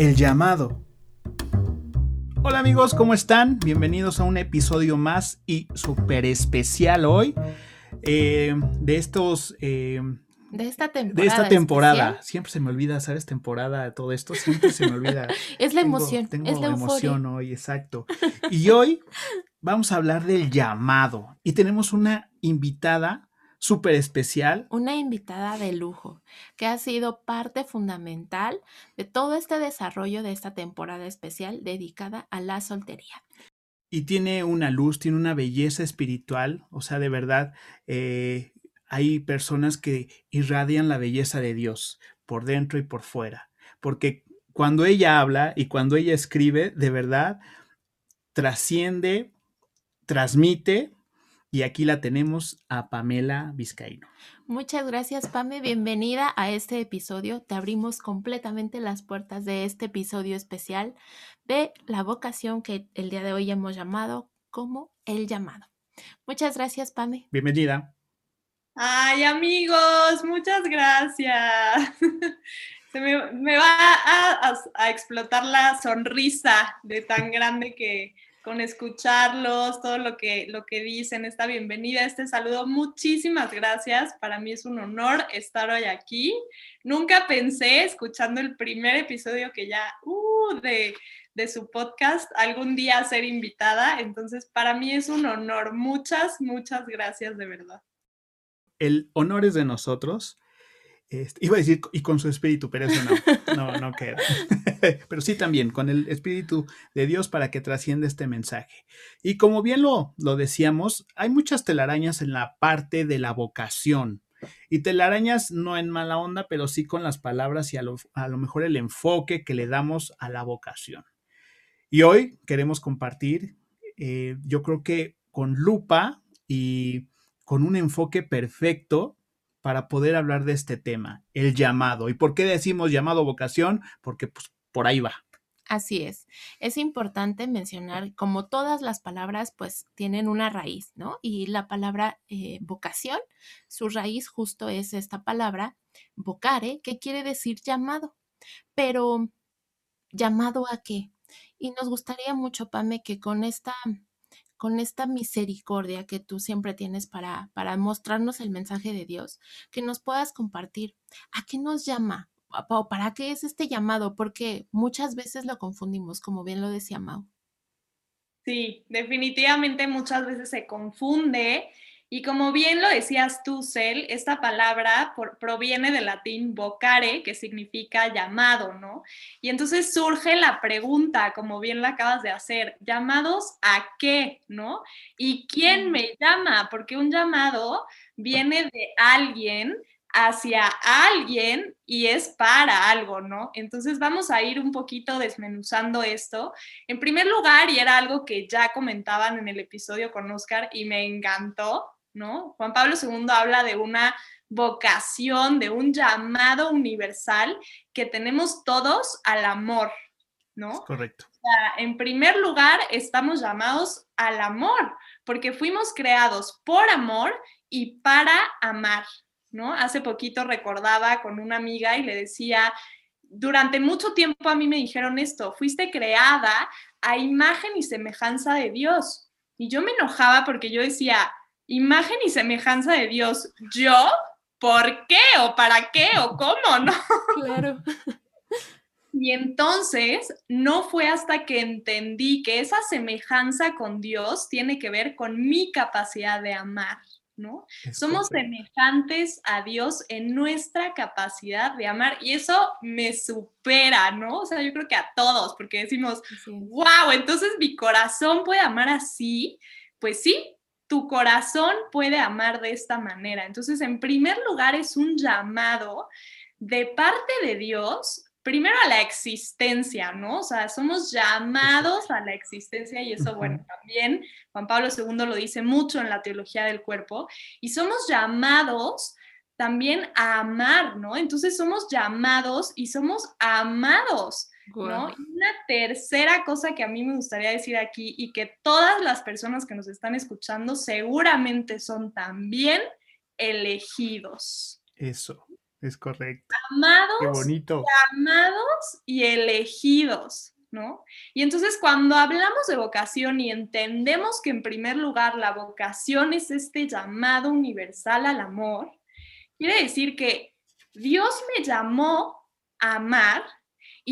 El llamado. Hola amigos, ¿cómo están? Bienvenidos a un episodio más y súper especial hoy eh, de estos... Eh, de esta temporada. De esta temporada. Siempre se me olvida, ¿sabes? Temporada, todo esto, siempre se me olvida. es la emoción. Tengo es la emoción hoy, exacto. Y hoy vamos a hablar del llamado. Y tenemos una invitada súper especial. Una invitada de lujo que ha sido parte fundamental de todo este desarrollo de esta temporada especial dedicada a la soltería. Y tiene una luz, tiene una belleza espiritual, o sea, de verdad, eh, hay personas que irradian la belleza de Dios por dentro y por fuera, porque cuando ella habla y cuando ella escribe, de verdad, trasciende, transmite y aquí la tenemos a Pamela Vizcaíno. Muchas gracias, Pame. Bienvenida a este episodio. Te abrimos completamente las puertas de este episodio especial de la vocación que el día de hoy hemos llamado como el llamado. Muchas gracias, Pame. Bienvenida. Ay, amigos, muchas gracias. Se me, va a explotar la sonrisa de tan grande que, con escucharlos, todo lo que, lo que dicen, esta bienvenida, este saludo. Muchísimas gracias. Para mí es un honor estar hoy aquí. Nunca pensé, escuchando el primer episodio que ya, uh, de, de su podcast, algún día ser invitada. Entonces, para mí es un honor. Muchas, muchas gracias de verdad. El honor es de nosotros. Este, iba a decir, y con su espíritu, pero eso no, no, no queda. pero sí también, con el espíritu de Dios para que trascienda este mensaje. Y como bien lo, lo decíamos, hay muchas telarañas en la parte de la vocación. Y telarañas no en mala onda, pero sí con las palabras y a lo, a lo mejor el enfoque que le damos a la vocación. Y hoy queremos compartir, eh, yo creo que con lupa y con un enfoque perfecto, para poder hablar de este tema, el llamado. ¿Y por qué decimos llamado vocación? Porque pues por ahí va. Así es. Es importante mencionar, como todas las palabras, pues tienen una raíz, ¿no? Y la palabra eh, vocación, su raíz justo es esta palabra, vocare, que quiere decir llamado. Pero, ¿llamado a qué? Y nos gustaría mucho, Pame, que con esta con esta misericordia que tú siempre tienes para, para mostrarnos el mensaje de Dios, que nos puedas compartir. ¿A qué nos llama? ¿O para qué es este llamado? Porque muchas veces lo confundimos, como bien lo decía Mau. Sí, definitivamente muchas veces se confunde y como bien lo decías tú, Cel, esta palabra proviene del latín vocare, que significa llamado, ¿no? Y entonces surge la pregunta, como bien la acabas de hacer, ¿llamados a qué, no? ¿Y quién me llama? Porque un llamado viene de alguien hacia alguien y es para algo, ¿no? Entonces vamos a ir un poquito desmenuzando esto. En primer lugar, y era algo que ya comentaban en el episodio con Oscar y me encantó, ¿no? Juan Pablo II habla de una vocación, de un llamado universal que tenemos todos al amor, ¿no? Correcto. en primer lugar, estamos llamados al amor, porque fuimos creados por amor y para amar, ¿no? Hace poquito recordaba con una amiga y le decía, durante mucho tiempo a mí me dijeron esto, fuiste creada a imagen y semejanza de Dios. Y yo me enojaba porque yo decía, imagen y semejanza de Dios. ¿Yo? ¿Por qué? ¿O para qué? ¿O cómo? ¿No? Claro. Y entonces no fue hasta que entendí que esa semejanza con Dios tiene que ver con mi capacidad de amar, ¿no? Somos semejantes a Dios en nuestra capacidad de amar y eso me supera, ¿no? O sea, yo creo que a todos, porque decimos, wow, entonces mi corazón puede amar así. Pues sí, tu corazón puede amar de esta manera. Entonces, en primer lugar, es un llamado de parte de Dios, primero a la existencia, ¿no? O sea, somos llamados a la existencia y eso, bueno, también Juan Pablo II lo dice mucho en la teología del cuerpo, y somos llamados también a amar, ¿no? Entonces somos llamados y somos amados. Una tercera cosa que a mí me gustaría decir aquí y que todas las personas que nos están escuchando seguramente son también elegidos. Eso. Es correcto. Amados, Qué bonito. amados y elegidos, ¿no? Y entonces cuando hablamos de vocación y entendemos que en primer lugar la vocación es este llamado universal al amor, quiere decir que Dios me llamó a amar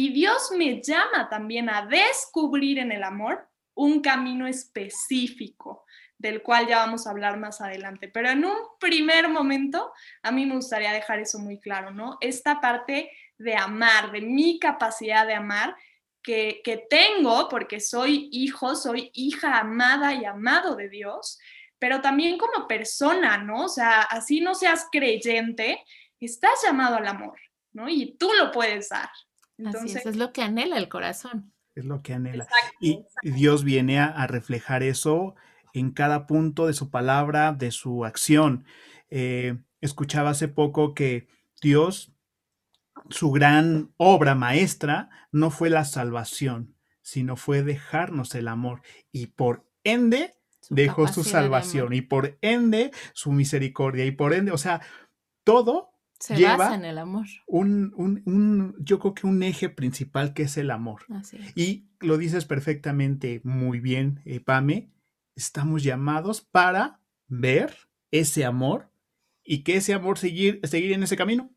y Dios me llama también a descubrir en el amor un camino específico del cual ya vamos a hablar más adelante. Pero en un primer momento, a mí me gustaría dejar eso muy claro, ¿no? Esta parte de amar, de mi capacidad de amar, que, tengo porque soy hijo, soy hija amada y amado de Dios, pero también como persona, ¿no? O sea, así no seas creyente, estás llamado al amor, ¿no? Y tú lo puedes dar. Entonces, Así es, es lo que anhela el corazón. Es lo que anhela. Exacto, y exacto. Dios viene a, a, reflejar eso en cada punto de su palabra, de su acción. Eh, escuchaba hace poco que Dios, su gran obra maestra, no fue la salvación, sino fue dejarnos el amor. Y por ende, su dejó su salvación. Y por ende, su misericordia. Y por ende, o sea, todo se lleva basa en el amor. Un, un, un, yo creo que un eje principal que es el amor. Así es. Y lo dices perfectamente muy bien, eh, Pame. Estamos llamados para ver ese amor y que ese amor seguir, seguir en ese camino.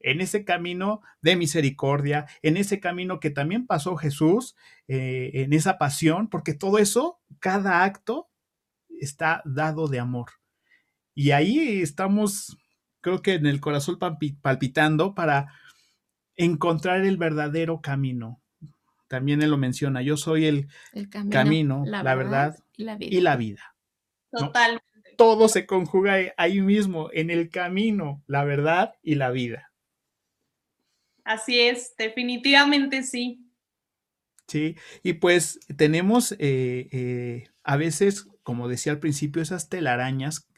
En ese camino de misericordia, en ese camino que también pasó Jesús, eh, en esa pasión, porque todo eso, cada acto está dado de amor. Y ahí estamos creo que en el corazón palpitando para encontrar el verdadero camino. También él lo menciona, yo soy el, el camino, camino, la, la verdad, y la vida. Y la vida. Total. ¿no? Todo se conjuga ahí mismo, en el camino, la verdad y la vida. Así es, definitivamente sí. Sí, y pues tenemos eh, eh, a veces, como decía al principio, esas telarañas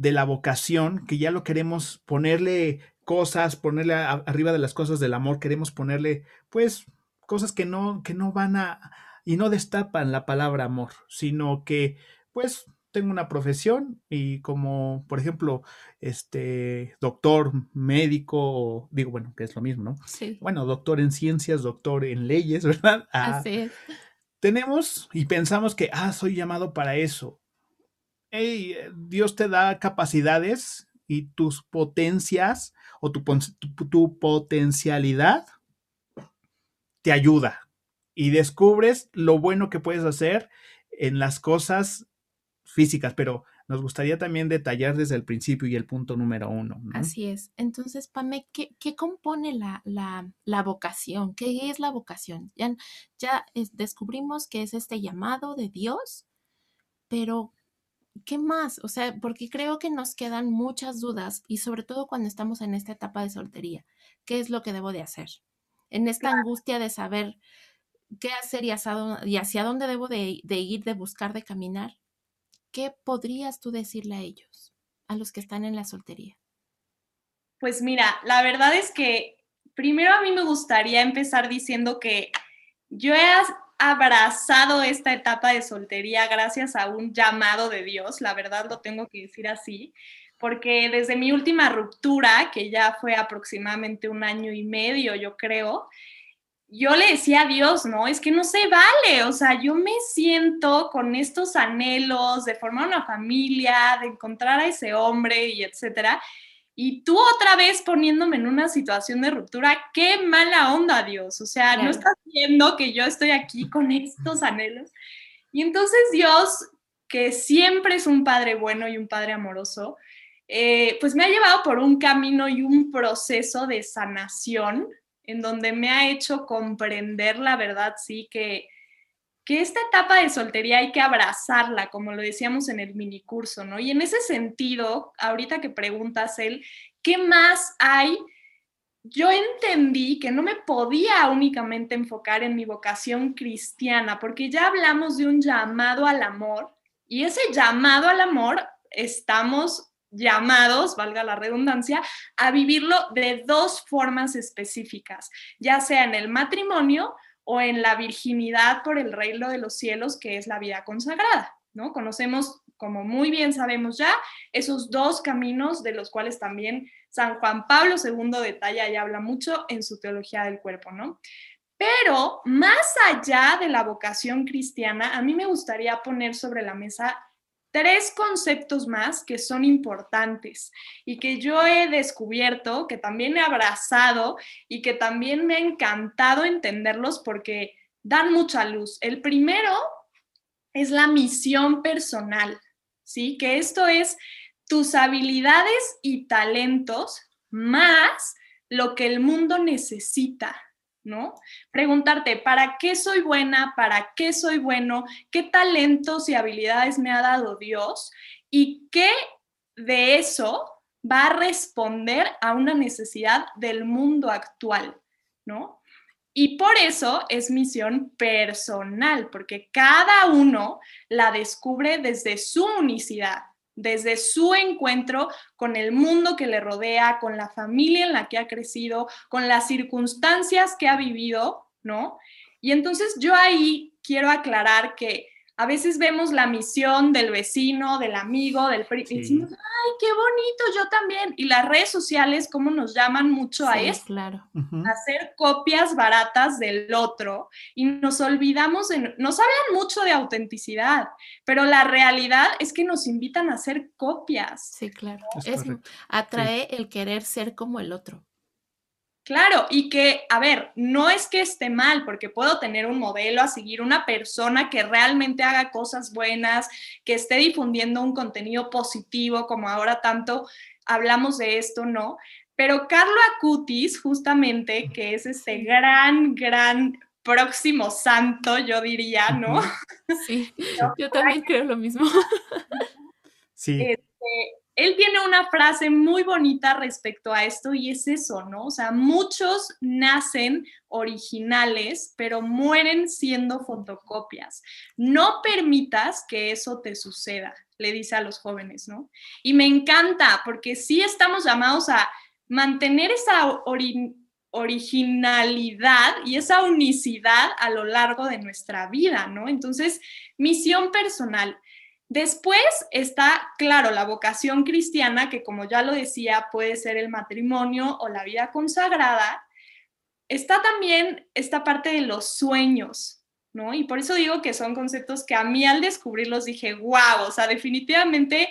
de la vocación, que ya lo queremos ponerle cosas, ponerle a, arriba de las cosas del amor, queremos ponerle, pues, cosas que no, que no van a, y no destapan la palabra amor, sino que, pues, tengo una profesión y como, por ejemplo, este, doctor, médico, digo, bueno, que es lo mismo, ¿no? Sí. Bueno, doctor en ciencias, doctor en leyes, ¿verdad? Ah, Así es. Tenemos y pensamos que, ah, soy llamado para eso, hey, Dios te da capacidades y tus potencias o tu, tu, potencialidad te ayuda y descubres lo bueno que puedes hacer en las cosas físicas, pero nos gustaría también detallar desde el principio y el punto número uno. ¿no? Así es. Entonces, Pame, ¿qué, qué compone la, la, la, vocación? ¿Qué es la vocación? Ya, ya es, descubrimos que es este llamado de Dios, pero ¿qué más? O sea, porque creo que nos quedan muchas dudas y sobre todo cuando estamos en esta etapa de soltería. ¿Qué es lo que debo de hacer? En esta claro. angustia de saber qué hacer y hacia, y hacia dónde debo de, de, ir, de buscar, de caminar. ¿Qué podrías tú decirle a ellos, a los que están en la soltería? Pues mira, la verdad es que primero a mí me gustaría empezar diciendo que yo he abrazado esta etapa de soltería gracias a un llamado de Dios, la verdad lo tengo que decir así, porque desde mi última ruptura, que ya fue aproximadamente un año y medio, yo creo, yo le decía a Dios, no, es que no se vale, o sea, yo me siento con estos anhelos de formar una familia, de encontrar a ese hombre y etcétera, y tú otra vez poniéndome en una situación de ruptura, qué mala onda, Dios. O sea, claro. no estás viendo que yo estoy aquí con estos anhelos. Y entonces Dios, que siempre es un padre bueno y un padre amoroso, eh, pues me ha llevado por un camino y un proceso de sanación en donde me ha hecho comprender la verdad, sí, que, que esta etapa de soltería hay que abrazarla, como lo decíamos en el minicurso, ¿no? Y en ese sentido, ahorita que preguntas él, ¿qué más hay? Yo entendí que no me podía únicamente enfocar en mi vocación cristiana, porque ya hablamos de un llamado al amor, y ese llamado al amor estamos llamados, valga la redundancia, a vivirlo de dos formas específicas, ya sea en el matrimonio, o en la virginidad por el reino de los cielos, que es la vida consagrada, ¿no? Conocemos como muy bien sabemos ya, esos dos caminos de los cuales también San Juan Pablo II detalla y habla mucho en su teología del cuerpo, ¿no? Pero más allá de la vocación cristiana, a mí me gustaría poner sobre la mesa tres conceptos más que son importantes y que yo he descubierto, que también he abrazado y que también me ha encantado entenderlos porque dan mucha luz. El primero es la misión personal, ¿sí? Que esto es tus habilidades y talentos más lo que el mundo necesita, Preguntarte, ¿para qué soy buena? ¿Para qué soy bueno? ¿Qué talentos y habilidades me ha dado Dios? ¿Y qué de eso va a responder a una necesidad del mundo actual, ¿no? Y por eso es misión personal, porque cada uno la descubre desde su unicidad, desde su encuentro con el mundo que le rodea, con la familia en la que ha crecido, con las circunstancias que ha vivido, ¿no? Y entonces yo ahí quiero aclarar que a veces vemos la misión del vecino, del amigo, del primo, y decimos, ay, qué bonito, yo también. Y las redes sociales, ¿cómo nos llaman mucho a eso? Claro. Hacer copias baratas del otro y nos olvidamos, de, nos hablan mucho de autenticidad, pero la realidad es que nos invitan a hacer copias. Sí, claro. Es, atrae el querer ser como el otro. Claro, y que, a ver, no es que esté mal, porque puedo tener un modelo a seguir, una persona que realmente haga cosas buenas, que esté difundiendo un contenido positivo, como ahora tanto hablamos de esto, ¿no? Pero Carlo Acutis, justamente, que es este gran, gran próximo santo, yo diría, ¿no? Sí, yo también creo lo mismo. Sí. Este, él tiene una frase muy bonita respecto a esto y es eso, ¿no? O sea, muchos nacen originales, pero mueren siendo fotocopias. No permitas que eso te suceda, le dice a los jóvenes, ¿no? Y me encanta porque sí estamos llamados a mantener esa originalidad y esa unicidad a lo largo de nuestra vida, ¿no? Entonces, misión personal Después está, claro, la vocación cristiana, que como ya lo decía, puede ser el matrimonio o la vida consagrada. Está también esta parte de los sueños, ¿no? Y por eso digo que son conceptos que a mí al descubrirlos dije, wow, o sea, definitivamente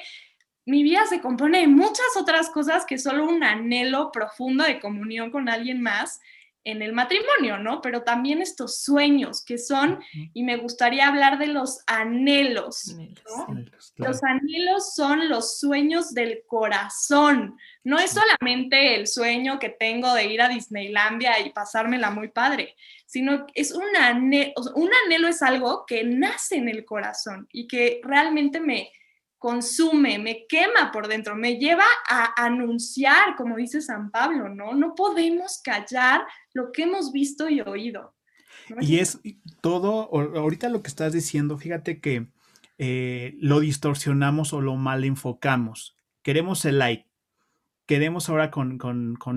mi vida se compone de muchas otras cosas que solo un anhelo profundo de comunión con alguien más en el matrimonio, ¿no? Pero también estos sueños que son, y me gustaría hablar de los anhelos, ¿no? Los anhelos son los sueños del corazón, no es solamente el sueño que tengo de ir a Disneylandia y pasármela muy padre, sino es un anhelo, un anhelo es algo que nace en el corazón y que realmente me, consume, me quema por dentro, me lleva a anunciar, como dice San Pablo, ¿no? No podemos callar lo que hemos visto y oído. Y es todo, ahorita lo que estás diciendo, fíjate que eh, lo distorsionamos o lo mal enfocamos. Queremos el like. Queremos ahora con,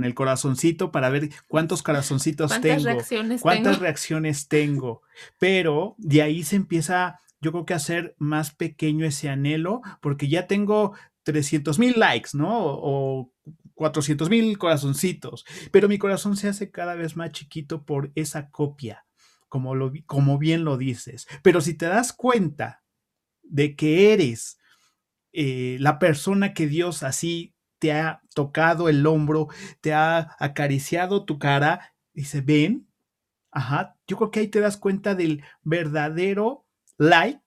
el corazoncito para ver cuántos corazoncitos ¿Cuántas tengo, reacciones cuántas reacciones tengo. Pero de ahí se empieza yo creo que hacer más pequeño ese anhelo, porque ya tengo 300 mil likes, ¿no? O 400 mil corazoncitos, pero mi corazón se hace cada vez más chiquito por esa copia, como, lo, como bien lo dices. Pero si te das cuenta de que eres eh, la persona que Dios así te ha tocado el hombro, te ha acariciado tu cara, dice, ven, ajá, yo creo que ahí te das cuenta del verdadero like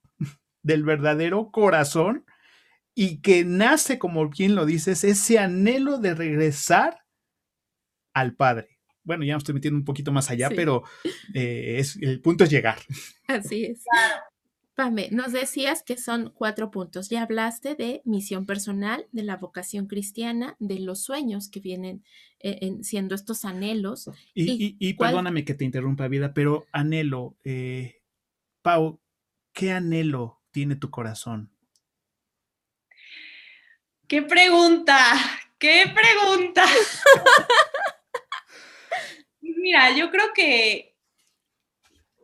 del verdadero corazón y que nace, como bien lo dices, ese anhelo de regresar al Padre. Bueno, ya me estoy metiendo un poquito más allá, pero eh, es, el punto es llegar. Así es. Pame, nos decías que son cuatro puntos. Ya hablaste de misión personal, de la vocación cristiana, de los sueños que vienen eh, siendo estos anhelos. Y, perdóname que te interrumpa, vida, pero anhelo, eh, Pau, ¿qué anhelo tiene tu corazón? ¡Qué pregunta! ¡Qué pregunta! Mira, yo creo que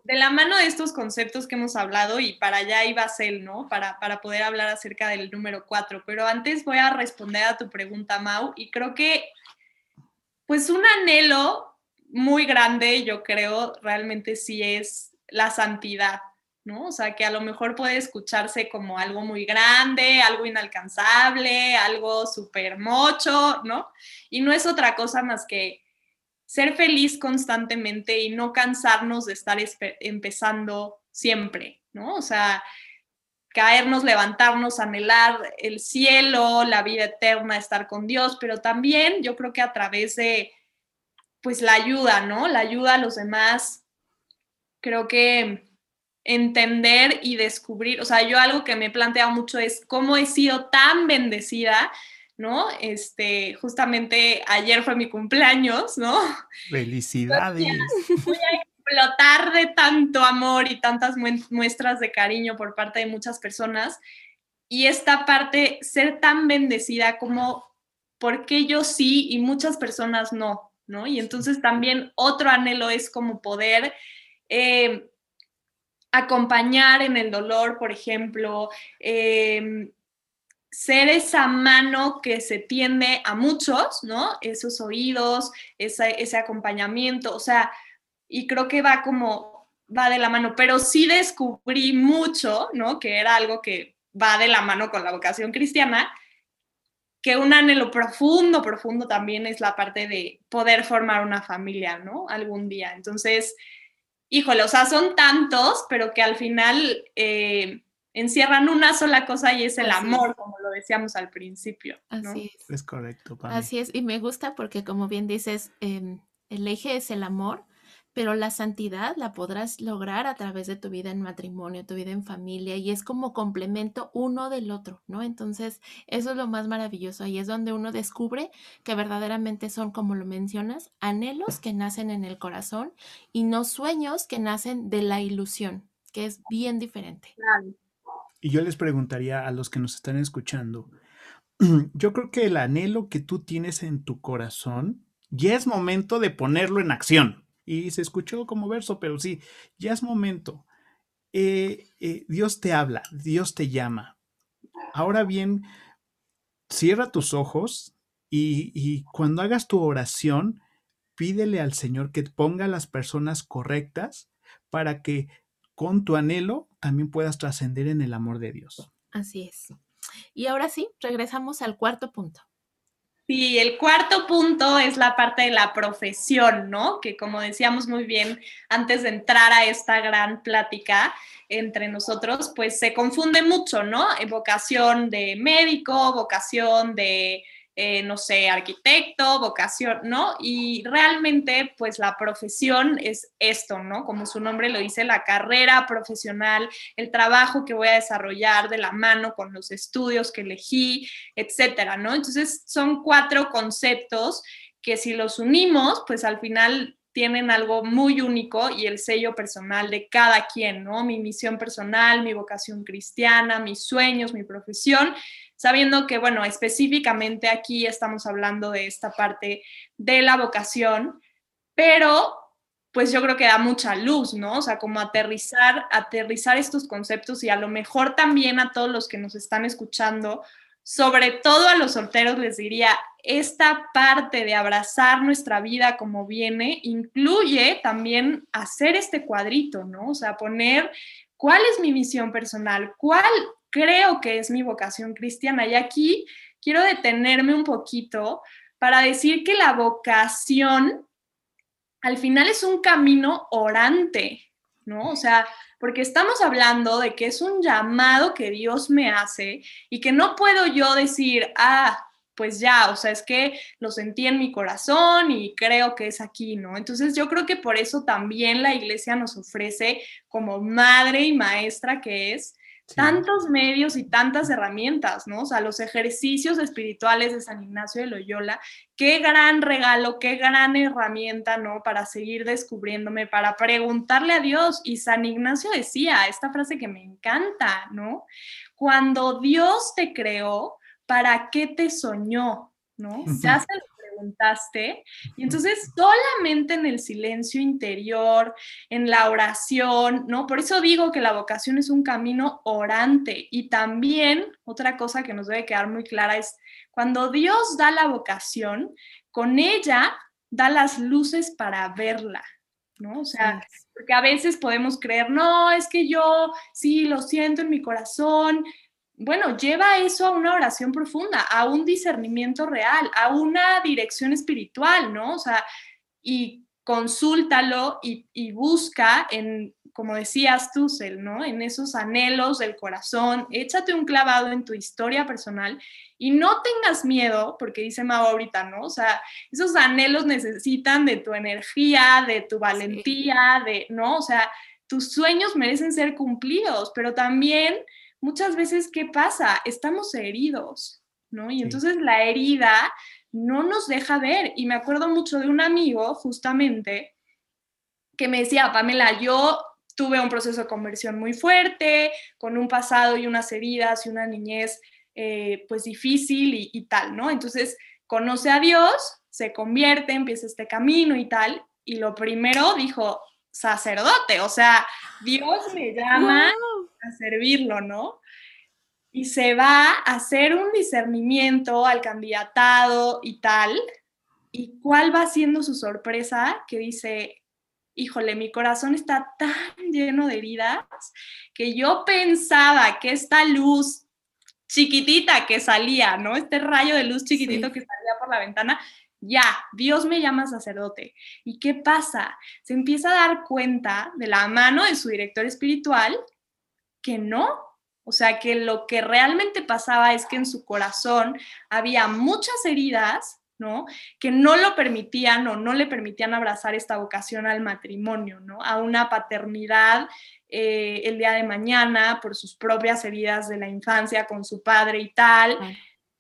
de la mano de estos conceptos que hemos hablado y para allá iba a ser, ¿no? Para, para poder hablar acerca del número cuatro. Pero antes voy a responder a tu pregunta, Mau, y creo que, pues un anhelo muy grande, yo creo, realmente sí es la santidad, ¿no? O sea, que a lo mejor puede escucharse como algo muy grande, algo inalcanzable, algo súper mocho, ¿no? Y no es otra cosa más que ser feliz constantemente y no cansarnos de estar empezando siempre, ¿no? O sea, caernos, levantarnos, anhelar el cielo, la vida eterna, estar con Dios, pero también yo creo que a través de, pues, la ayuda, ¿no? La ayuda a los demás, creo que entender y descubrir, o sea, yo algo que me he planteado mucho es cómo he sido tan bendecida, ¿no? Este, justamente ayer fue mi cumpleaños, ¿no? Felicidades. Voy a explotar de tanto amor y tantas muestras de cariño por parte de muchas personas. Y esta parte, ser tan bendecida como, porque yo sí y muchas personas no, ¿no? Y entonces también otro anhelo es como poder... Eh, acompañar en el dolor, por ejemplo, em, ser esa mano que se tiende a muchos, ¿no? Esos oídos, ese acompañamiento, o sea, y creo que va como, va de la mano, pero sí descubrí mucho, ¿no? Que era algo que va de la mano con la vocación cristiana, que un anhelo profundo, profundo también es la parte de poder formar una familia, ¿no? Algún día. Entonces, híjole, o sea, son tantos, pero que al final eh, encierran una sola cosa y es el amor, como lo decíamos al principio. Así es. Es correcto. Así es, y me gusta porque como bien dices, em, el eje es el amor, pero la santidad la podrás lograr a través de tu vida en matrimonio, tu vida en familia, y es como complemento uno del otro, ¿no? Entonces, eso es lo más maravilloso, y es donde uno descubre que verdaderamente son, como lo mencionas, anhelos que nacen en el corazón y no sueños que nacen de la ilusión, que es bien diferente. Y yo les preguntaría a los que nos están escuchando, yo creo que el anhelo que tú tienes en tu corazón, ya es momento de ponerlo en acción. Y se escuchó como verso, pero sí, ya es momento. Eh, eh, Dios te habla, Dios te llama. Ahora bien, cierra tus ojos y, y cuando hagas tu oración, pídele al Señor que ponga las personas correctas para que con tu anhelo también puedas trascender en el amor de Dios. Así es. Y ahora sí, regresamos al cuarto punto. Sí, el cuarto punto es la parte de la profesión, ¿no? Que como decíamos muy bien antes de entrar a esta gran plática entre nosotros, pues se confunde mucho, ¿no? Vocación de médico, vocación de eh, no sé, arquitecto, vocación, ¿no? Y realmente, pues la profesión es esto, ¿no? Como su nombre lo dice, la carrera profesional, el trabajo que voy a desarrollar de la mano con los estudios que elegí, etcétera, ¿no? Entonces, son cuatro conceptos que si los unimos, pues al final tienen algo muy único y el sello personal de cada quien, ¿no? Mi misión personal, mi vocación cristiana, mis sueños, mi profesión, sabiendo que, bueno, específicamente aquí estamos hablando de esta parte de la vocación, pero pues yo creo que da mucha luz, ¿no? O sea, como aterrizar, aterrizar estos conceptos y a lo mejor también a todos los que nos están escuchando, sobre todo a los solteros les diría, esta parte de abrazar nuestra vida como viene incluye también hacer este cuadrito, ¿no? O sea, poner cuál es mi misión personal, cuál creo que es mi vocación cristiana. Y aquí quiero detenerme un poquito para decir que la vocación al final es un camino orante, ¿no? O sea, porque estamos hablando de que es un llamado que Dios me hace y que no puedo yo decir, ah, pues ya, o sea, es que lo sentí en mi corazón y creo que es aquí, ¿no? Entonces yo creo que por eso también la iglesia nos ofrece como madre y maestra que es, tantos medios y tantas herramientas, ¿no? O sea, los ejercicios espirituales de San Ignacio de Loyola, qué gran regalo, qué gran herramienta, ¿no? Para seguir descubriéndome, para preguntarle a Dios. Y San Ignacio decía esta frase que me encanta, ¿no? Cuando Dios te creó, ¿para qué te soñó? ¿No? Se lo preguntaste. Y entonces solamente en el silencio interior, en la oración, ¿no? Por eso digo que la vocación es un camino orante. Y también otra cosa que nos debe quedar muy clara es cuando Dios da la vocación, con ella da las luces para verla. ¿no? O sea, porque a veces podemos creer, no, es que yo sí lo siento en mi corazón, bueno, lleva eso a una oración profunda, a un discernimiento real, a una dirección espiritual, ¿no? O sea, y consúltalo y, busca en, como decías tú, Cel, ¿no? En esos anhelos del corazón, échate un clavado en tu historia personal y no tengas miedo, porque dice Mau ahorita, ¿no? O sea, esos anhelos necesitan de tu energía, de tu valentía, de, ¿no? O sea, tus sueños merecen ser cumplidos, pero también muchas veces, ¿qué pasa? Estamos heridos, ¿no? Y entonces la herida no nos deja ver. Y me acuerdo mucho de un amigo, justamente, que me decía, Pamela, yo tuve un proceso de conversión muy fuerte, con un pasado y unas heridas y una niñez eh, pues difícil y, y tal, ¿no? Entonces conoce a Dios, se convierte, empieza este camino y tal, y lo primero dijo, sacerdote, o sea, Dios me llama a servirlo, ¿no? Y se va a hacer un discernimiento al candidatado y tal. ¿Y cuál va siendo su sorpresa? Que dice, híjole, mi corazón está tan lleno de heridas que yo pensaba que esta luz chiquitita que salía, ¿no? Este rayo de luz chiquitito que salía por la ventana, ya, Dios me llama sacerdote. ¿Y qué pasa? Se empieza a dar cuenta de la mano de su director espiritual que no. O sea, que lo que realmente pasaba es que en su corazón había muchas heridas, ¿no? Que no lo permitían o no le permitían abrazar esta vocación al matrimonio, ¿no? A una paternidad eh, el día de mañana por sus propias heridas de la infancia con su padre y tal.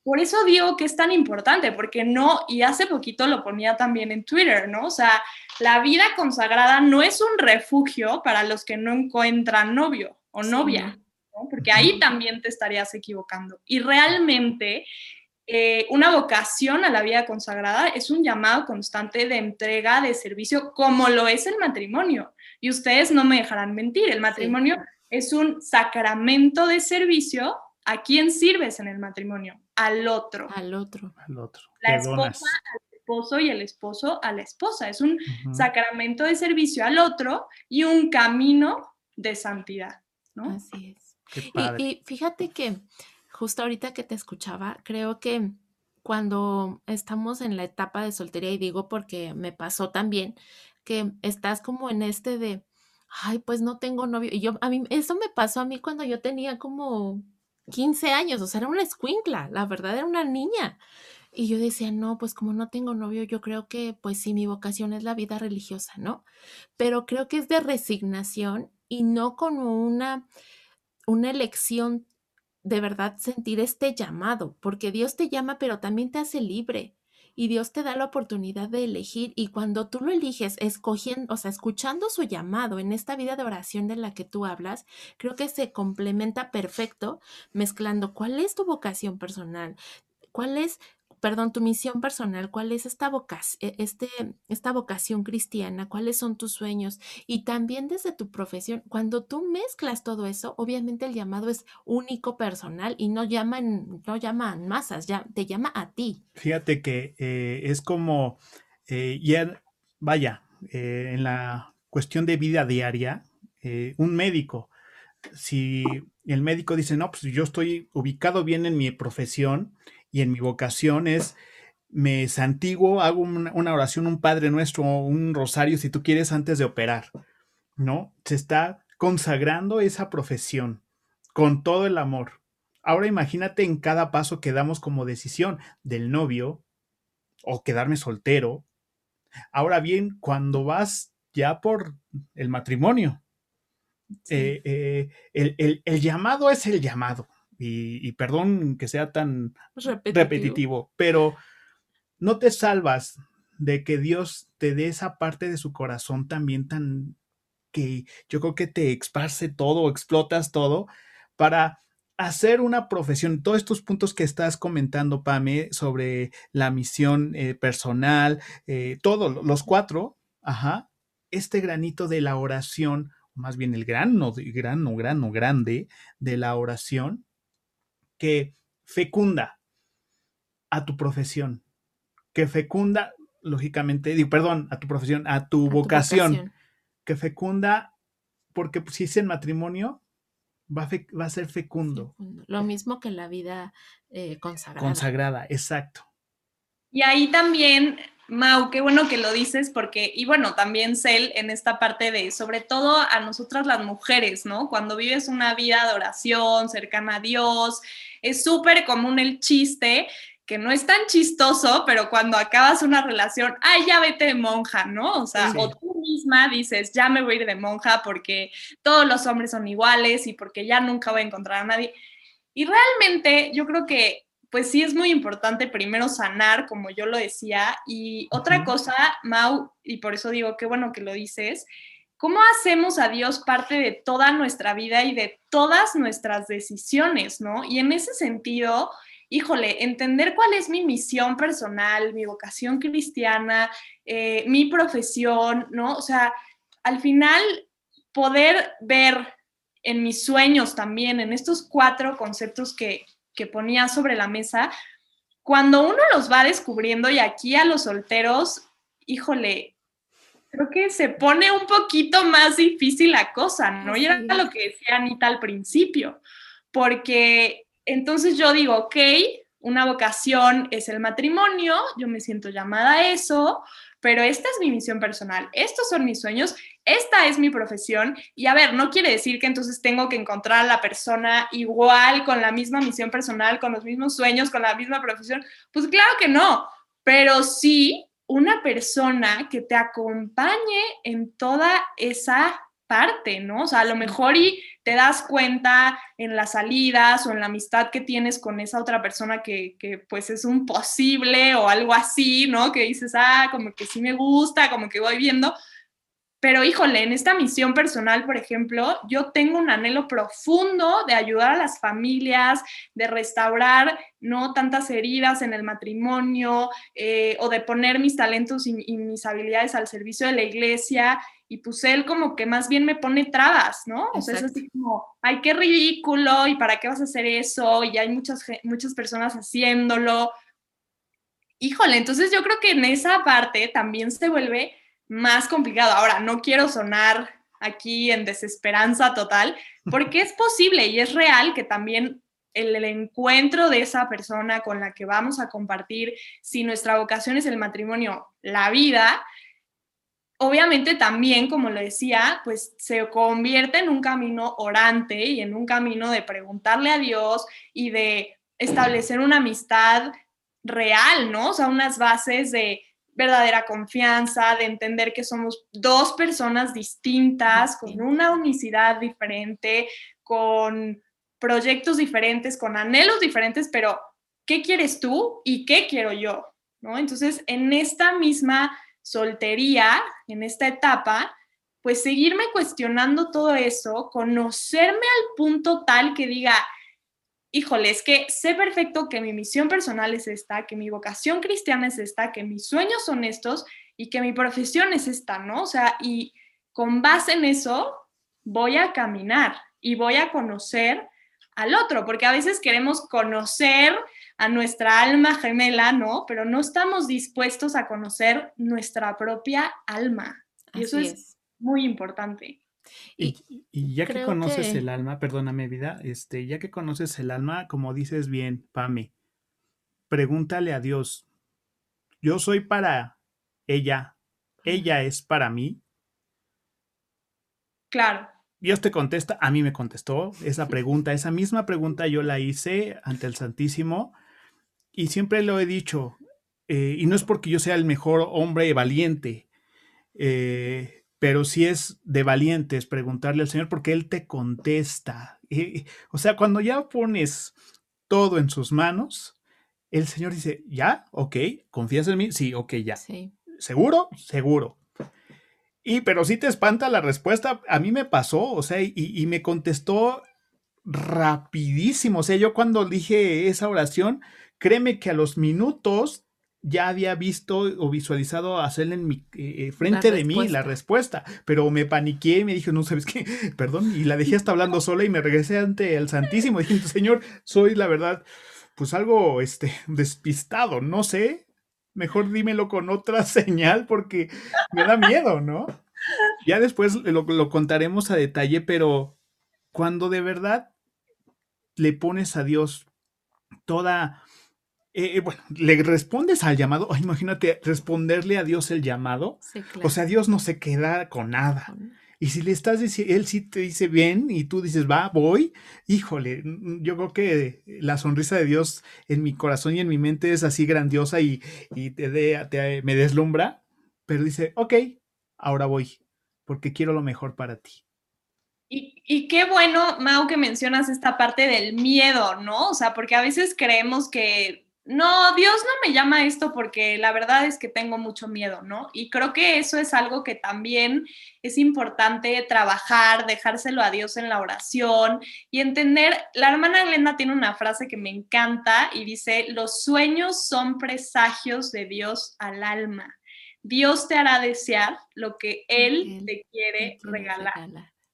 Por eso digo que es tan importante, porque no, y hace poquito lo ponía también en Twitter, ¿no? O sea, la vida consagrada no es un refugio para los que no encuentran novio o novia, ¿no? porque ahí también te estarías equivocando. Y realmente eh, una vocación a la vida consagrada es un llamado constante de entrega, de servicio, como lo es el matrimonio. Y ustedes no me dejarán mentir, el matrimonio es un sacramento de servicio. ¿A quién sirves en el matrimonio? Al otro. Al otro. Al otro. La esposa al esposo y el esposo a la esposa. Es un sacramento de servicio al otro y un camino de santidad. Así es. Y, fíjate que justo ahorita que te escuchaba, creo que cuando estamos en la etapa de soltería, y digo porque me pasó también, que estás como en este de, ay, pues no tengo novio. Y yo, a mí, eso me pasó a mí cuando yo tenía como 15 años, o sea, era una escuincla, la verdad era una niña. Y yo decía, no, pues como no tengo novio, yo creo que pues sí, mi vocación es la vida religiosa, ¿no? Pero creo que es de resignación y no como una, una elección de verdad sentir este llamado, porque Dios te llama, pero también te hace libre y Dios te da la oportunidad de elegir y cuando tú lo eliges escogiendo, o sea, escuchando su llamado en esta vida de oración de la que tú hablas, creo que se complementa perfecto mezclando cuál es tu vocación personal, cuál es perdón, tu misión personal, cuál es esta vocación, e, este, esta vocación cristiana, cuáles son tus sueños y también desde tu profesión. Cuando tú mezclas todo eso, obviamente el llamado es único, personal y no llaman, no llaman masas, ya te llama a ti. Fíjate que eh, es como, eh, ya, vaya, eh, en la cuestión de vida diaria, un médico, si el médico dice, no, pues yo estoy ubicado bien en mi profesión, y en mi vocación es, me santiguo, hago una, oración, un Padre Nuestro, un rosario, si tú quieres, antes de operar, ¿no? Se está consagrando esa profesión con todo el amor. Ahora imagínate en cada paso que damos como decisión del novio o quedarme soltero. Ahora bien, cuando vas ya por el matrimonio, eh, eh, el llamado es el llamado y, perdón que sea tan repetitivo. pero no te salvas de que Dios te dé esa parte de su corazón también tan que yo creo que te esparce todo, explotas todo para hacer una profesión, todos estos puntos que estás comentando, Pame, sobre la misión eh, personal, eh, todos los cuatro, ajá, este granito de la oración, más bien el grano, grano, grano grande de la oración, que fecunda a tu profesión, que fecunda, lógicamente, digo, perdón, a tu profesión, a tu, vocación, que fecunda, porque si es en matrimonio, va a, ser fecundo. Lo mismo que la vida eh, consagrada. Consagrada, exacto. Y ahí también, Mau, qué bueno que lo dices, porque, y bueno, también Cel en esta parte de, sobre todo a nosotras las mujeres, ¿no? Cuando vives una vida de oración, cercana a Dios, es súper común el chiste que no es tan chistoso, pero cuando acabas una relación, ay, ya vete de monja, ¿no? O sea, o tú misma dices, ya me voy a ir de monja porque todos los hombres son iguales y porque ya nunca voy a encontrar a nadie. Y realmente yo creo que, pues sí es muy importante primero sanar, como yo lo decía, y otra cosa, Mau, y por eso digo, qué bueno que lo dices, ¿cómo hacemos a Dios parte de toda nuestra vida y de todas nuestras decisiones, ¿no? Y en ese sentido, híjole, entender cuál es mi misión personal, mi vocación cristiana, eh, mi profesión, ¿no? O sea, al final poder ver en mis sueños también, en estos cuatro conceptos que, que ponía sobre la mesa, cuando uno los va descubriendo y aquí a los solteros, híjole, creo que se pone un poquito más difícil la cosa, ¿no? Y era lo que decía Anita al principio, porque entonces yo digo, ok, una vocación es el matrimonio, yo me siento llamada a eso, pero esta es mi misión personal, estos son mis sueños, esta es mi profesión y a ver, no quiere decir que entonces tengo que encontrar a la persona igual, con la misma misión personal, con los mismos sueños, con la misma profesión. Pues claro que no, pero sí una persona que te acompañe en toda esa parte, ¿no? O sea, a lo mejor y te das cuenta en las salidas o en la amistad que tienes con esa otra persona que, que, pues es un posible o algo así, ¿no? Que dices, ah, como que sí me gusta, como que voy viendo, pero híjole, en esta misión personal, por ejemplo, yo tengo un anhelo profundo de ayudar a las familias, de restaurar no tantas heridas en el matrimonio eh, o de poner mis talentos y, mis habilidades al servicio de la iglesia. Y pues él como que más bien me pone trabas, ¿no? O sea, es así como, ay, qué ridículo, ¿y para qué vas a hacer eso? Y hay muchas, muchas personas haciéndolo. Híjole, entonces yo creo que en esa parte también se vuelve más complicado. Ahora, no quiero sonar aquí en desesperanza total, porque es posible y es real que también el, encuentro de esa persona con la que vamos a compartir, si nuestra vocación es el matrimonio, la vida, obviamente también, como lo decía, pues se convierte en un camino orante y en un camino de preguntarle a Dios y de establecer una amistad real, ¿no? O sea, unas bases de verdadera confianza, de entender que somos dos personas distintas, con una unicidad diferente, con proyectos diferentes, con anhelos diferentes, pero ¿qué quieres tú y qué quiero yo? ¿No? Entonces, en esta misma soltería, en esta etapa, pues seguirme cuestionando todo eso, conocerme al punto tal que diga, híjole, es que sé perfecto que mi misión personal es esta, que mi vocación cristiana es esta, que mis sueños son estos y que mi profesión es esta, ¿no? O sea, y con base en eso voy a caminar y voy a conocer al otro, porque a veces queremos conocer a nuestra alma gemela, ¿no? Pero no estamos dispuestos a conocer nuestra propia alma. Y eso es muy importante. Y, ya que conoces el alma, perdóname vida, este, ya que conoces el alma, como dices bien, Pame, pregúntale a Dios, yo soy para ella, ella es para mí. Claro. Dios te contesta, a mí me contestó esa pregunta, esa misma pregunta yo la hice ante el Santísimo y siempre lo he dicho, eh, y no es porque yo sea el mejor hombre valiente, eh, pero si es de valientes preguntarle al Señor porque Él te contesta. o sea, cuando ya pones todo en sus manos, el Señor dice, ya, ok, ¿confías en mí? Sí, ok, ya. Sí. ¿Seguro? Seguro. Y pero si te espanta la respuesta, a mí me pasó, o sea, y, me contestó rapidísimo. O sea, yo cuando dije esa oración, créeme que a los minutos ya había visto o visualizado hacerle en mi eh, eh, frente de mí la respuesta, pero me paniqué y me dije, no sabes qué, perdón, y la dejé hasta hablando sola y me regresé ante el Santísimo. Dije, Señor, soy la verdad, pues algo este, despistado, no sé, mejor dímelo con otra señal porque me da miedo, ¿no? Ya después lo, lo contaremos a detalle, pero cuando de verdad le pones a Dios toda eh, eh, bueno, le respondes al llamado, imagínate responderle a Dios el llamado. O sea, Dios no se queda con nada. Y si le estás diciendo, él sí te dice bien y tú dices, va, voy, híjole, yo creo que la sonrisa de Dios en mi corazón y en mi mente es así grandiosa y, y te, de, me deslumbra, pero dice, ok, ahora voy, porque quiero lo mejor para ti. Y, y, qué bueno, Mau, que mencionas esta parte del miedo, ¿no? O sea, porque a veces creemos que no, Dios no me llama esto porque la verdad es que tengo mucho miedo, ¿no? Y creo que eso es algo que también es importante trabajar, dejárselo a Dios en la oración y entender, la hermana Elena tiene una frase que me encanta y dice, los sueños son presagios de Dios al alma. Dios te hará desear lo que Él, te quiere regalar,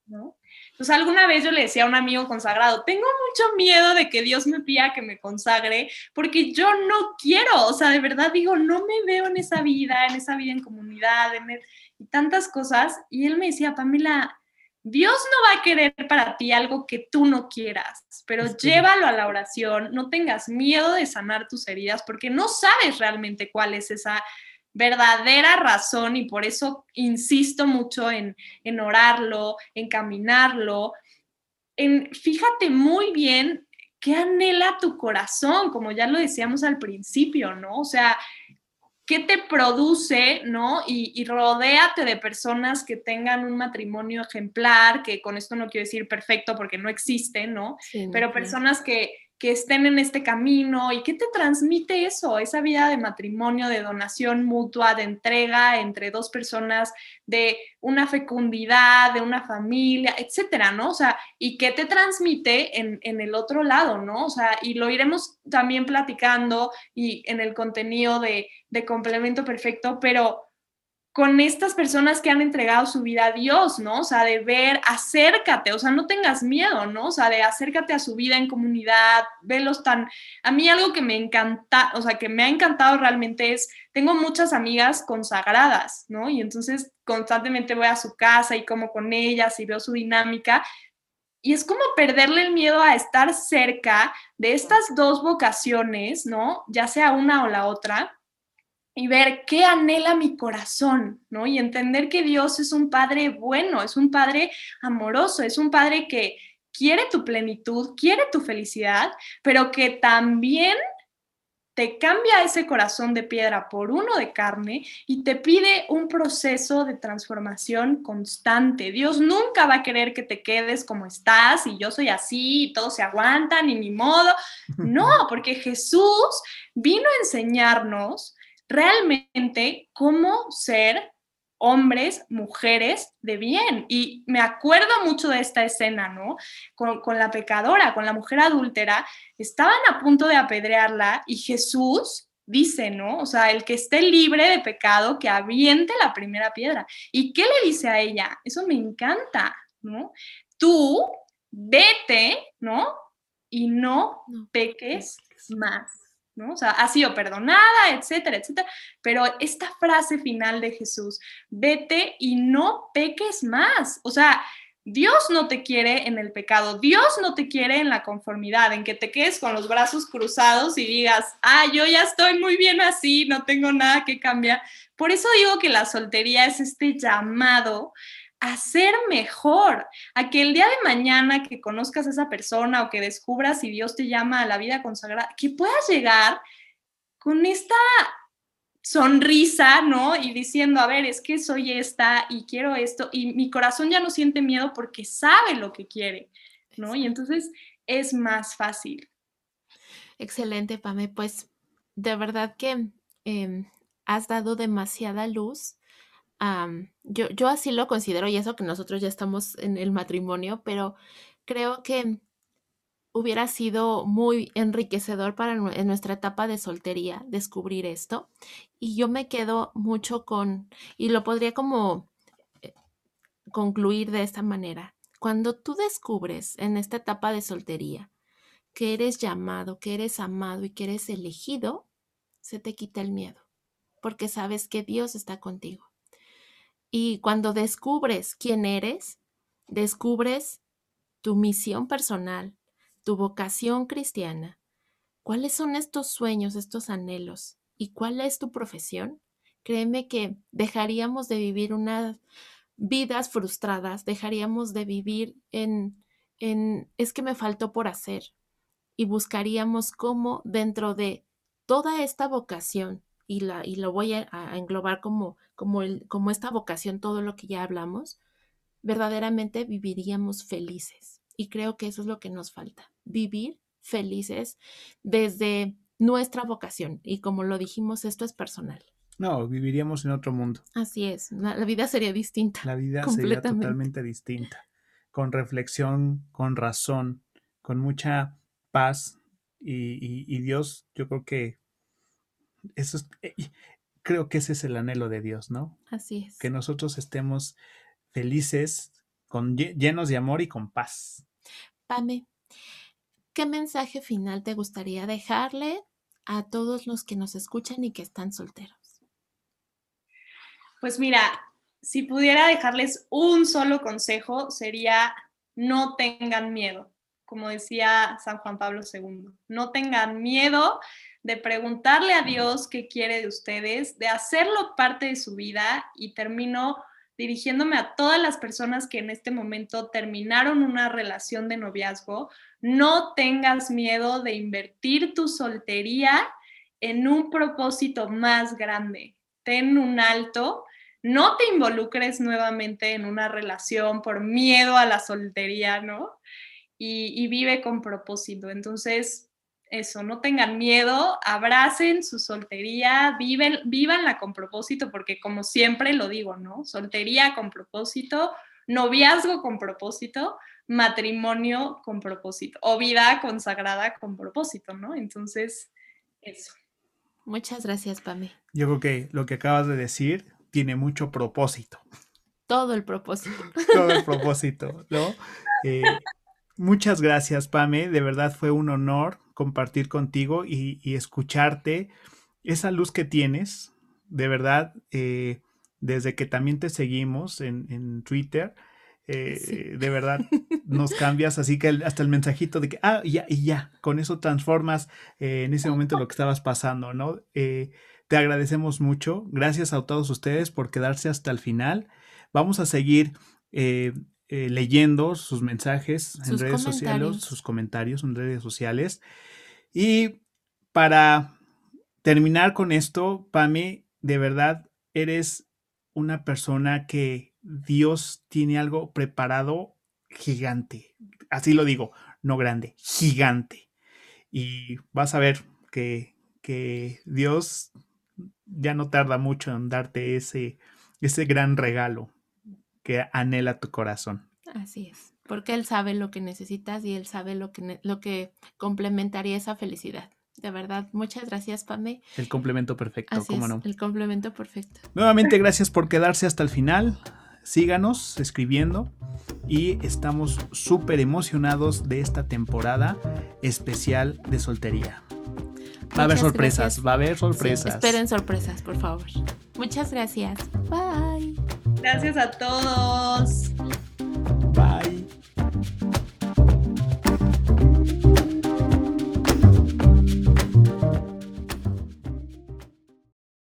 ¿no? Entonces, alguna vez yo le decía a un amigo consagrado, tengo mucho miedo de que Dios me pida que me consagre, porque yo no quiero, o sea, de verdad digo, no me veo en esa vida, en esa vida en comunidad, en y tantas cosas. Y él me decía, Pamela, Dios no va a querer para ti algo que tú no quieras, pero llévalo a la oración, no tengas miedo de sanar tus heridas, porque no sabes realmente cuál es esa verdadera razón y por eso insisto mucho en, en orarlo, en caminarlo, en fíjate muy bien qué anhela tu corazón, como ya lo decíamos al principio, ¿no? O sea, qué te produce, ¿no? Y, y, rodéate de personas que tengan un matrimonio ejemplar, que con esto no quiero decir perfecto porque no existe, ¿no? Pero personas que, que estén en este camino y qué te transmite eso, esa vida de matrimonio, de donación mutua, de entrega entre dos personas, de una fecundidad, de una familia, etcétera, ¿no? O sea, y qué te transmite en, en el otro lado, ¿no? O sea, y lo iremos también platicando y en el contenido de, de complemento perfecto, pero con estas personas que han entregado su vida a Dios, ¿no? O sea, de ver, acércate, o sea, no tengas miedo, ¿no? O sea, de acércate a su vida en comunidad, velos tan... A mí algo que me encanta, o sea, que me ha encantado realmente es, tengo muchas amigas consagradas, ¿no? Y entonces constantemente voy a su casa y como con ellas y veo su dinámica. Y es como perderle el miedo a estar cerca de estas dos vocaciones, ¿no? Ya sea una o la otra y ver qué anhela mi corazón, ¿no? Y entender que Dios es un Padre bueno, es un Padre amoroso, es un Padre que quiere tu plenitud, quiere tu felicidad, pero que también te cambia ese corazón de piedra por uno de carne y te pide un proceso de transformación constante. Dios nunca va a querer que te quedes como estás y yo soy así y todos se aguantan y ni modo. No, porque Jesús vino a enseñarnos realmente cómo ser hombres, mujeres de bien. Y me acuerdo mucho de esta escena, ¿no? Con, la pecadora, con la mujer adúltera, estaban a punto de apedrearla y Jesús dice, ¿no? O sea, el que esté libre de pecado, que aviente la primera piedra. ¿Y qué le dice a ella? Eso me encanta, ¿no? Tú vete, ¿no? Y no peques más. O sea, ha sido perdonada, etcétera, etcétera. Pero esta frase final de Jesús, vete y no peques más. O sea, Dios no te quiere en el pecado, Dios no te quiere en la conformidad, en que te quedes con los brazos cruzados y digas, ah, yo ya estoy muy bien así, no tengo nada que cambiar. Por eso digo que la soltería es este llamado a ser mejor, a que el día de mañana que conozcas a esa persona o que descubras si Dios te llama a la vida consagrada, que puedas llegar con esta sonrisa, ¿no? Y diciendo, a ver, es que soy esta y quiero esto, y mi corazón ya no siente miedo porque sabe lo que quiere, ¿no? Y entonces es más fácil. Excelente, Pame. Pues de verdad que em, has dado demasiada luz yo, yo así lo considero y eso que nosotros ya estamos en el matrimonio, pero creo que hubiera sido muy enriquecedor para en nuestra etapa de soltería descubrir esto. Y yo me quedo mucho con, y lo podría como eh, concluir de esta manera. Cuando tú descubres en esta etapa de soltería que eres llamado, que eres amado y que eres elegido, se te quita el miedo, porque sabes que Dios está contigo. Y cuando descubres quién eres, descubres tu misión personal, tu vocación cristiana. ¿Cuáles son estos sueños, estos anhelos? ¿Y cuál es tu profesión? Créeme que dejaríamos de vivir unas vidas frustradas, dejaríamos de vivir en, en es que me faltó por hacer y buscaríamos cómo dentro de toda esta vocación y, la, y lo voy a, englobar como, como, el, como esta vocación, todo lo que ya hablamos, verdaderamente viviríamos felices. Y creo que eso es lo que nos falta, vivir felices desde nuestra vocación. Y como lo dijimos, esto es personal. No, viviríamos en otro mundo. Así es, la, vida sería distinta. La vida sería totalmente distinta, con reflexión, con razón, con mucha paz. y Dios, yo creo que eso eh, creo que ese es el anhelo de Dios, ¿no? Así es. Que nosotros estemos felices, con, llenos de amor y con paz. Pame, ¿qué mensaje final te gustaría dejarle a todos los que nos escuchan y que están solteros? Pues mira, si pudiera dejarles un solo consejo, sería no tengan miedo, como decía San Juan Pablo II, no tengan miedo de preguntarle a Dios qué quiere de ustedes, de hacerlo parte de su vida y termino dirigiéndome a todas las personas que en este momento terminaron una relación de noviazgo, no tengas miedo de invertir tu soltería en un propósito más grande. Ten un alto, no te involucres nuevamente en una relación por miedo a la soltería, ¿no? Y, y vive con propósito. Entonces, eso, no tengan miedo, abracen su soltería, viven, vívanla con propósito, porque como siempre lo digo, ¿no? Soltería con propósito, noviazgo con propósito, matrimonio con propósito, o vida consagrada con propósito, ¿no? Entonces, eso. Muchas gracias, Pame. Yo creo que lo que acabas de decir tiene mucho propósito. Todo el propósito. Todo el propósito, ¿no? Eh, muchas gracias, Pame. De verdad fue un honor compartir contigo y, escucharte esa luz que tienes, de verdad, eh, desde que también te seguimos en, Twitter, eh, de verdad nos cambias, así que hasta el mensajito de que, ah, ya, y ya, con eso transformas eh, en ese momento lo que estabas pasando, ¿no? te agradecemos mucho, gracias a todos ustedes por quedarse hasta el final. Vamos a seguir leyendo sus mensajes en redes sociales, sus comentarios en redes sociales. Y para terminar con esto, Pame, de verdad eres una persona que Dios tiene algo preparado gigante. Así lo digo, no grande, gigante. Y vas a ver que, que Dios ya no tarda mucho en darte ese, ese gran regalo que anhela tu corazón. Así es porque Él sabe lo que necesitas y Él sabe lo que, lo que complementaría esa felicidad. De verdad, muchas gracias, Pame. El complemento perfecto, cómo no. El complemento perfecto. Nuevamente, gracias por quedarse hasta el final. Síganos escribiendo y estamos súper emocionados de esta temporada especial de soltería. Va a haber sorpresas, va a haber sorpresas. esperen sorpresas, por favor. Muchas gracias. Bye. Gracias a todos.